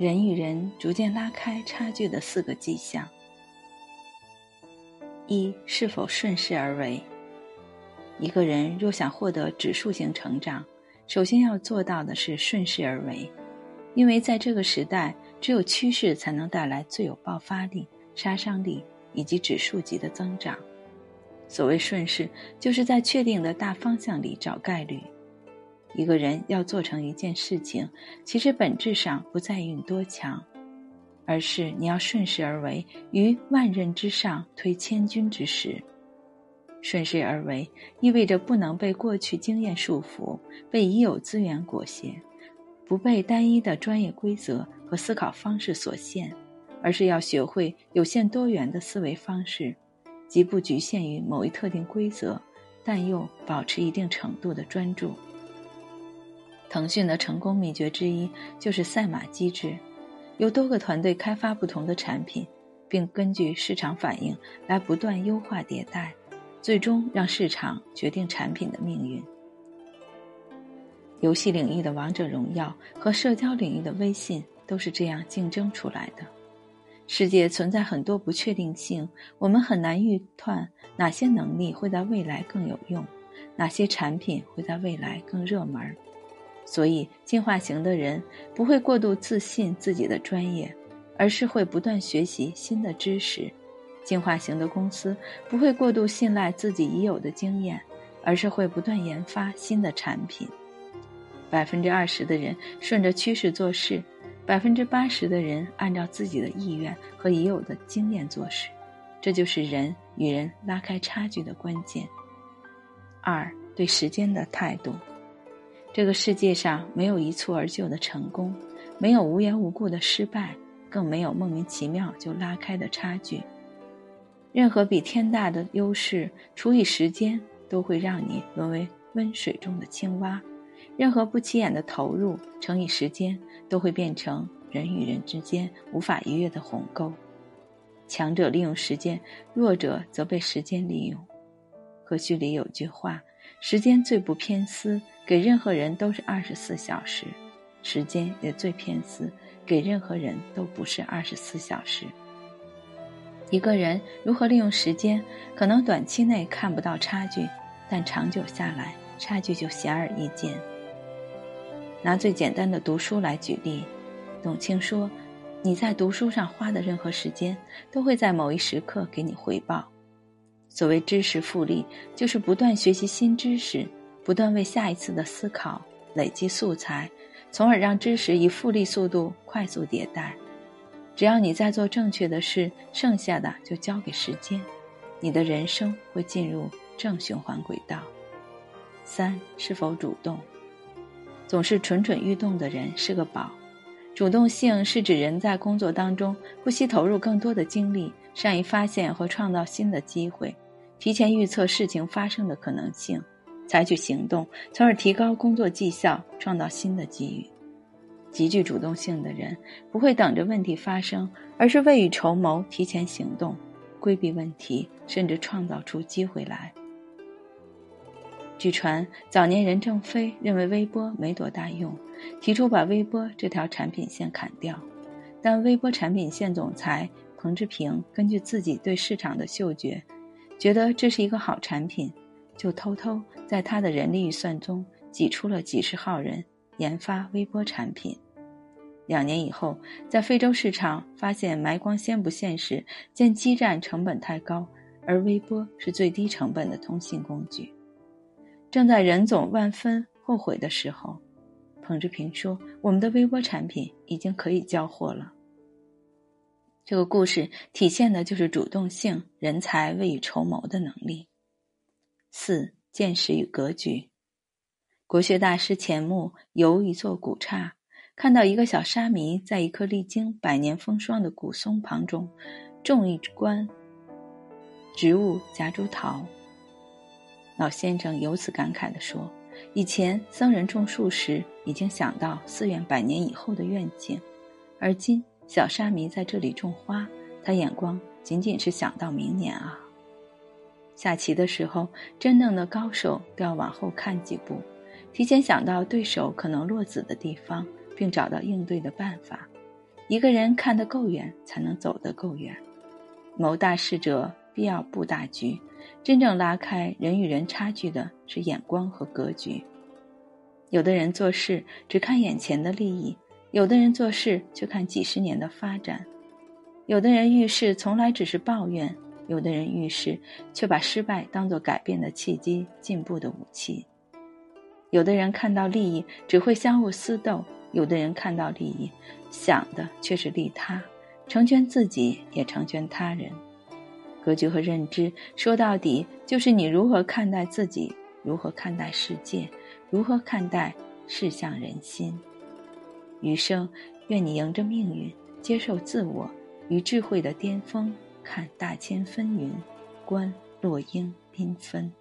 人与人逐渐拉开差距的四个迹象：一、是否顺势而为？一个人若想获得指数型成长，首先要做到的是顺势而为，因为在这个时代，只有趋势才能带来最有爆发力、杀伤力以及指数级的增长。所谓顺势，就是在确定的大方向里找概率。一个人要做成一件事情，其实本质上不在于你多强，而是你要顺势而为，于万仞之上推千钧之势。顺势而为意味着不能被过去经验束缚，被已有资源裹挟，不被单一的专业规则和思考方式所限，而是要学会有限多元的思维方式。即不局限于某一特定规则，但又保持一定程度的专注。腾讯的成功秘诀之一就是赛马机制，由多个团队开发不同的产品，并根据市场反应来不断优化迭代，最终让市场决定产品的命运。游戏领域的王者荣耀和社交领域的微信都是这样竞争出来的。世界存在很多不确定性，我们很难预断哪些能力会在未来更有用，哪些产品会在未来更热门。所以，进化型的人不会过度自信自己的专业，而是会不断学习新的知识；进化型的公司不会过度信赖自己已有的经验，而是会不断研发新的产品。百分之二十的人顺着趋势做事。百分之八十的人按照自己的意愿和已有的经验做事，这就是人与人拉开差距的关键。二对时间的态度，这个世界上没有一蹴而就的成功，没有无缘无故的失败，更没有莫名其妙就拉开的差距。任何比天大的优势除以时间，都会让你沦为温水中的青蛙。任何不起眼的投入乘以时间，都会变成人与人之间无法逾越的鸿沟。强者利用时间，弱者则被时间利用。和序里有句话：“时间最不偏私，给任何人都是二十四小时；时间也最偏私，给任何人都不是二十四小时。”一个人如何利用时间，可能短期内看不到差距，但长久下来，差距就显而易见。拿最简单的读书来举例，董卿说：“你在读书上花的任何时间，都会在某一时刻给你回报。所谓知识复利，就是不断学习新知识，不断为下一次的思考累积素材，从而让知识以复利速度快速迭代。只要你在做正确的事，剩下的就交给时间，你的人生会进入正循环轨道。三是否主动？”总是蠢蠢欲动的人是个宝。主动性是指人在工作当中不惜投入更多的精力，善于发现和创造新的机会，提前预测事情发生的可能性，采取行动，从而提高工作绩效，创造新的机遇。极具主动性的人不会等着问题发生，而是未雨绸缪，提前行动，规避问题，甚至创造出机会来。据传，早年任正非认为微波没多大用，提出把微波这条产品线砍掉。但微波产品线总裁彭志平根据自己对市场的嗅觉，觉得这是一个好产品，就偷偷在他的人力预算中挤出了几十号人研发微波产品。两年以后，在非洲市场发现埋光纤不现实，见基站成本太高，而微波是最低成本的通信工具。正在任总万分后悔的时候，彭志平说：“我们的微波产品已经可以交货了。”这个故事体现的就是主动性、人才未雨绸缪的能力。四见识与格局。国学大师钱穆游一座古刹，看到一个小沙弥在一棵历经百年风霜的古松旁中种一观植物夹竹桃。老先生由此感慨地说：“以前僧人种树时，已经想到寺院百年以后的愿景；而今小沙弥在这里种花，他眼光仅仅是想到明年啊。”下棋的时候，真正的高手都要往后看几步，提前想到对手可能落子的地方，并找到应对的办法。一个人看得够远，才能走得够远。谋大事者必要布大局，真正拉开人与人差距的是眼光和格局。有的人做事只看眼前的利益，有的人做事却看几十年的发展。有的人遇事从来只是抱怨，有的人遇事却把失败当作改变的契机、进步的武器。有的人看到利益只会相互厮斗，有的人看到利益想的却是利他，成全自己也成全他人。格局和认知说到底就是你如何看待自己，如何看待世界，如何看待世相人心。余生，愿你迎着命运，接受自我。与智慧的巅峰，看大千纷纭，观落英缤纷。